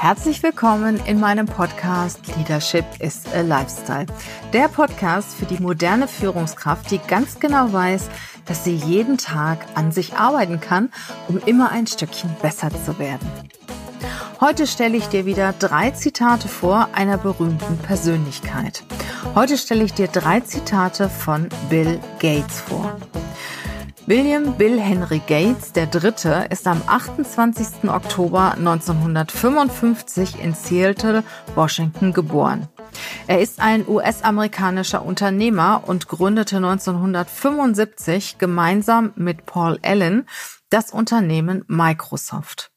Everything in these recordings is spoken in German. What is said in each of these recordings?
Herzlich willkommen in meinem Podcast Leadership is a Lifestyle. Der Podcast für die moderne Führungskraft, die ganz genau weiß, dass sie jeden Tag an sich arbeiten kann, um immer ein Stückchen besser zu werden. Heute stelle ich dir wieder drei Zitate vor einer berühmten Persönlichkeit. Heute stelle ich dir drei Zitate von Bill Gates vor. William Bill Henry Gates der Dritte ist am 28. Oktober 1955 in Seattle, Washington geboren. Er ist ein US-amerikanischer Unternehmer und gründete 1975 gemeinsam mit Paul Allen das Unternehmen Microsoft.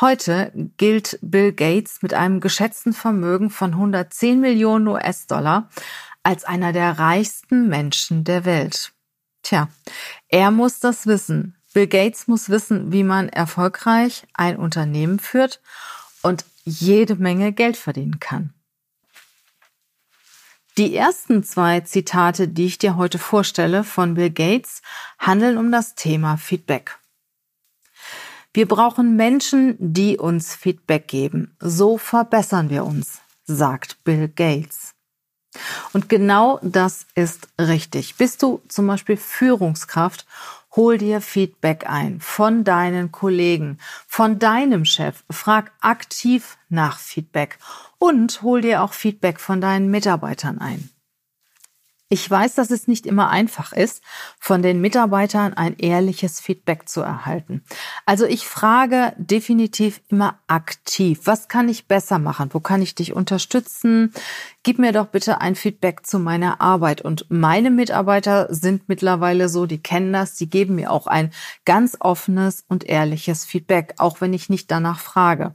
Heute gilt Bill Gates mit einem geschätzten Vermögen von 110 Millionen US-Dollar als einer der reichsten Menschen der Welt. Tja, er muss das wissen. Bill Gates muss wissen, wie man erfolgreich ein Unternehmen führt und jede Menge Geld verdienen kann. Die ersten zwei Zitate, die ich dir heute vorstelle von Bill Gates, handeln um das Thema Feedback. Wir brauchen Menschen, die uns Feedback geben. So verbessern wir uns, sagt Bill Gates. Und genau das ist richtig. Bist du zum Beispiel Führungskraft, hol dir Feedback ein von deinen Kollegen, von deinem Chef. Frag aktiv nach Feedback und hol dir auch Feedback von deinen Mitarbeitern ein. Ich weiß, dass es nicht immer einfach ist, von den Mitarbeitern ein ehrliches Feedback zu erhalten. Also ich frage definitiv immer aktiv, was kann ich besser machen? Wo kann ich dich unterstützen? Gib mir doch bitte ein Feedback zu meiner Arbeit. Und meine Mitarbeiter sind mittlerweile so, die kennen das, die geben mir auch ein ganz offenes und ehrliches Feedback, auch wenn ich nicht danach frage.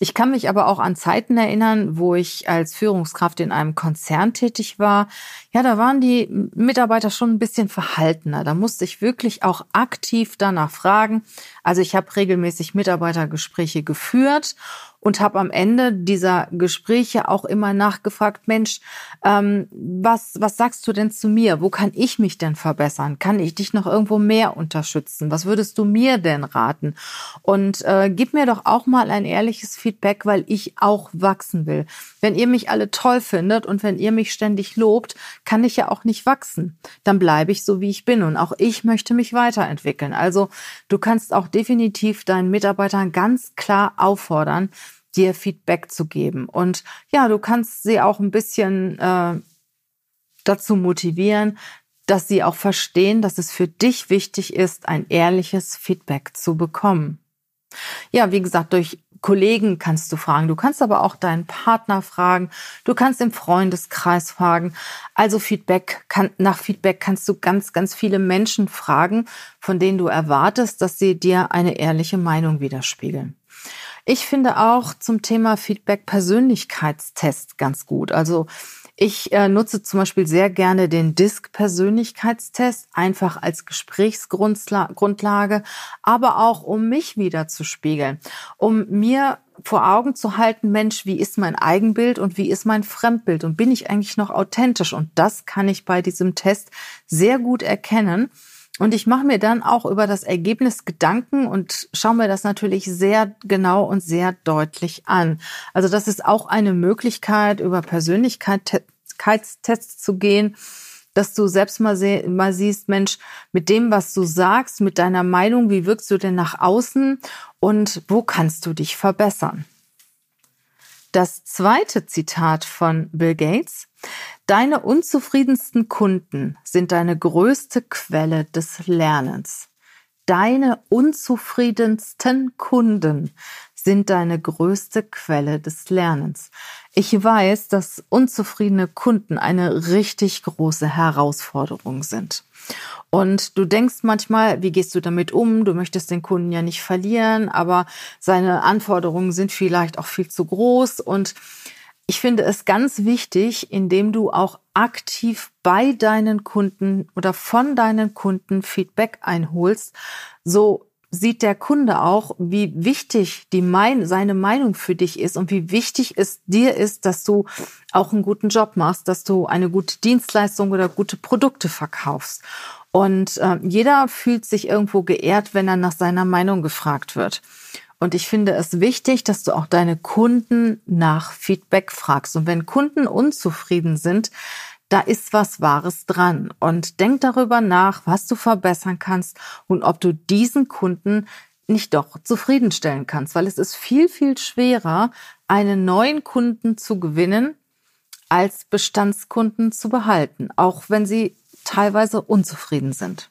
Ich kann mich aber auch an Zeiten erinnern, wo ich als Führungskraft in einem Konzern tätig war. Ja, da waren die Mitarbeiter schon ein bisschen verhaltener. Da musste ich wirklich auch aktiv danach fragen. Also ich habe regelmäßig Mitarbeitergespräche geführt und habe am Ende dieser Gespräche auch immer nachgefragt, Mensch, ähm, was, was sagst du denn zu mir? Wo kann ich mich denn verbessern? Kann ich dich noch irgendwo mehr unterstützen? Was würdest du mir denn raten? Und äh, gib mir doch auch mal ein ehrliches Feedback, weil ich auch wachsen will. Wenn ihr mich alle toll findet und wenn ihr mich ständig lobt, kann ich ja auch nicht wachsen. Dann bleibe ich so, wie ich bin. Und auch ich möchte mich weiterentwickeln. Also du kannst auch definitiv deinen Mitarbeitern ganz klar auffordern, dir Feedback zu geben. Und ja, du kannst sie auch ein bisschen äh, dazu motivieren, dass sie auch verstehen, dass es für dich wichtig ist, ein ehrliches Feedback zu bekommen. Ja, wie gesagt, durch Kollegen kannst du fragen, du kannst aber auch deinen Partner fragen, du kannst im Freundeskreis fragen. Also Feedback kann, nach Feedback kannst du ganz, ganz viele Menschen fragen, von denen du erwartest, dass sie dir eine ehrliche Meinung widerspiegeln. Ich finde auch zum Thema Feedback Persönlichkeitstest ganz gut. Also ich äh, nutze zum Beispiel sehr gerne den DISC-Persönlichkeitstest, einfach als Gesprächsgrundlage, aber auch um mich wieder zu spiegeln, um mir vor Augen zu halten, Mensch, wie ist mein Eigenbild und wie ist mein Fremdbild und bin ich eigentlich noch authentisch? Und das kann ich bei diesem Test sehr gut erkennen. Und ich mache mir dann auch über das Ergebnis Gedanken und schaue mir das natürlich sehr genau und sehr deutlich an. Also das ist auch eine Möglichkeit, über Persönlichkeitstests zu gehen, dass du selbst mal, mal siehst, Mensch, mit dem, was du sagst, mit deiner Meinung, wie wirkst du denn nach außen und wo kannst du dich verbessern? Das zweite Zitat von Bill Gates. Deine unzufriedensten Kunden sind deine größte Quelle des Lernens. Deine unzufriedensten Kunden sind deine größte Quelle des Lernens. Ich weiß, dass unzufriedene Kunden eine richtig große Herausforderung sind. Und du denkst manchmal, wie gehst du damit um? Du möchtest den Kunden ja nicht verlieren, aber seine Anforderungen sind vielleicht auch viel zu groß und ich finde es ganz wichtig, indem du auch aktiv bei deinen Kunden oder von deinen Kunden Feedback einholst. So sieht der Kunde auch, wie wichtig die mein, seine Meinung für dich ist und wie wichtig es dir ist, dass du auch einen guten Job machst, dass du eine gute Dienstleistung oder gute Produkte verkaufst. Und äh, jeder fühlt sich irgendwo geehrt, wenn er nach seiner Meinung gefragt wird. Und ich finde es wichtig, dass du auch deine Kunden nach Feedback fragst. Und wenn Kunden unzufrieden sind, da ist was Wahres dran. Und denk darüber nach, was du verbessern kannst und ob du diesen Kunden nicht doch zufriedenstellen kannst, weil es ist viel, viel schwerer, einen neuen Kunden zu gewinnen, als Bestandskunden zu behalten, auch wenn sie teilweise unzufrieden sind.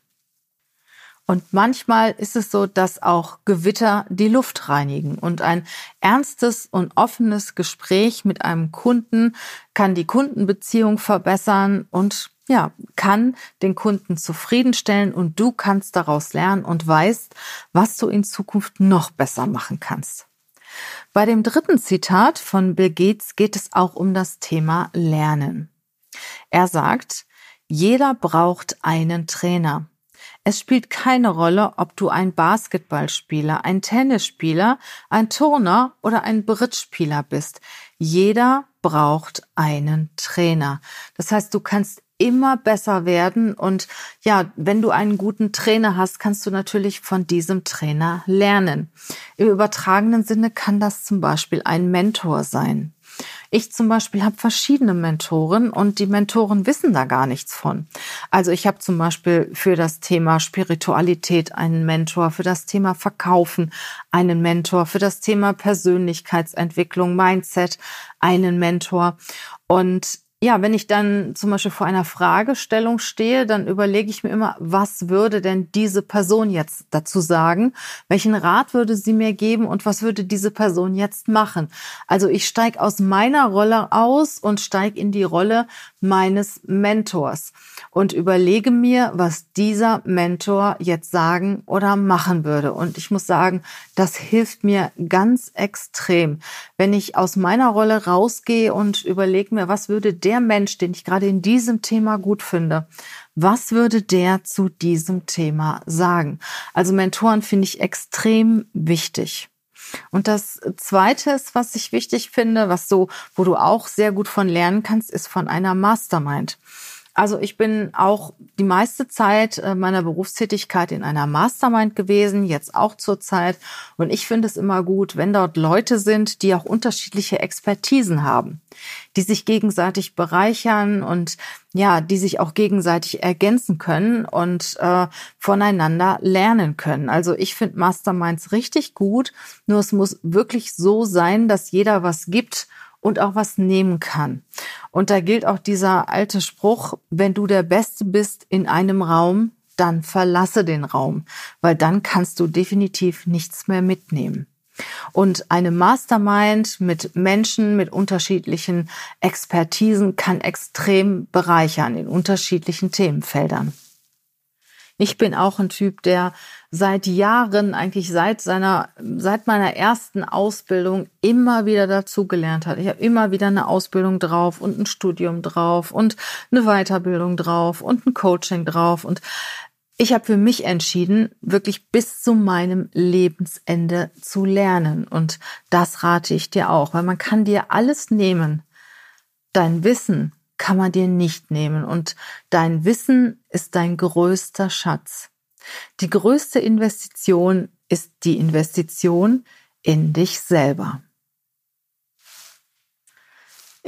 Und manchmal ist es so, dass auch Gewitter die Luft reinigen und ein ernstes und offenes Gespräch mit einem Kunden kann die Kundenbeziehung verbessern und ja, kann den Kunden zufriedenstellen und du kannst daraus lernen und weißt, was du in Zukunft noch besser machen kannst. Bei dem dritten Zitat von Bill Gates geht es auch um das Thema Lernen. Er sagt, jeder braucht einen Trainer. Es spielt keine Rolle, ob du ein Basketballspieler, ein Tennisspieler, ein Turner oder ein Brittspieler bist. Jeder braucht einen Trainer. Das heißt, du kannst immer besser werden und ja, wenn du einen guten Trainer hast, kannst du natürlich von diesem Trainer lernen. Im übertragenen Sinne kann das zum Beispiel ein Mentor sein. Ich zum Beispiel habe verschiedene Mentoren und die Mentoren wissen da gar nichts von. Also ich habe zum Beispiel für das Thema Spiritualität einen Mentor, für das Thema Verkaufen einen Mentor, für das Thema Persönlichkeitsentwicklung, Mindset einen Mentor. Und ja, wenn ich dann zum Beispiel vor einer Fragestellung stehe, dann überlege ich mir immer, was würde denn diese Person jetzt dazu sagen? Welchen Rat würde sie mir geben und was würde diese Person jetzt machen? Also ich steige aus meiner Rolle aus und steige in die Rolle meines Mentors und überlege mir, was dieser Mentor jetzt sagen oder machen würde. Und ich muss sagen, das hilft mir ganz extrem, wenn ich aus meiner Rolle rausgehe und überlege mir, was würde der Mensch, den ich gerade in diesem Thema gut finde, was würde der zu diesem Thema sagen? Also Mentoren finde ich extrem wichtig. Und das zweite ist, was ich wichtig finde, was so, wo du auch sehr gut von lernen kannst, ist von einer Mastermind. Also ich bin auch die meiste Zeit äh, meiner Berufstätigkeit in einer Mastermind gewesen, jetzt auch zur Zeit. Und ich finde es immer gut, wenn dort Leute sind, die auch unterschiedliche Expertisen haben, die sich gegenseitig bereichern und ja, die sich auch gegenseitig ergänzen können und äh, voneinander lernen können. Also ich finde Masterminds richtig gut, nur es muss wirklich so sein, dass jeder was gibt und auch was nehmen kann. Und da gilt auch dieser alte Spruch, wenn du der Beste bist in einem Raum, dann verlasse den Raum, weil dann kannst du definitiv nichts mehr mitnehmen. Und eine Mastermind mit Menschen mit unterschiedlichen Expertisen kann extrem bereichern in unterschiedlichen Themenfeldern. Ich bin auch ein Typ, der seit Jahren, eigentlich seit seiner, seit meiner ersten Ausbildung immer wieder dazugelernt hat. Ich habe immer wieder eine Ausbildung drauf und ein Studium drauf und eine Weiterbildung drauf und ein Coaching drauf und ich habe für mich entschieden, wirklich bis zu meinem Lebensende zu lernen. Und das rate ich dir auch, weil man kann dir alles nehmen. Dein Wissen, kann man dir nicht nehmen. Und dein Wissen ist dein größter Schatz. Die größte Investition ist die Investition in dich selber.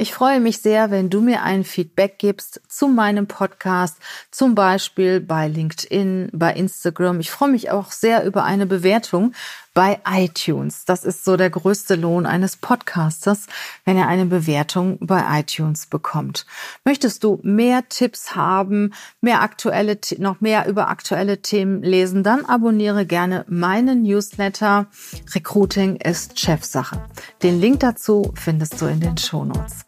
Ich freue mich sehr, wenn du mir ein Feedback gibst zu meinem Podcast, zum Beispiel bei LinkedIn, bei Instagram. Ich freue mich auch sehr über eine Bewertung bei iTunes. Das ist so der größte Lohn eines Podcasters, wenn er eine Bewertung bei iTunes bekommt. Möchtest du mehr Tipps haben, mehr aktuelle, noch mehr über aktuelle Themen lesen, dann abonniere gerne meinen Newsletter. Recruiting ist Chefsache. Den Link dazu findest du in den Shownotes.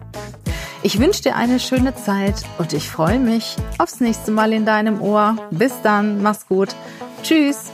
Ich wünsche dir eine schöne Zeit und ich freue mich aufs nächste Mal in deinem Ohr. Bis dann, mach's gut. Tschüss.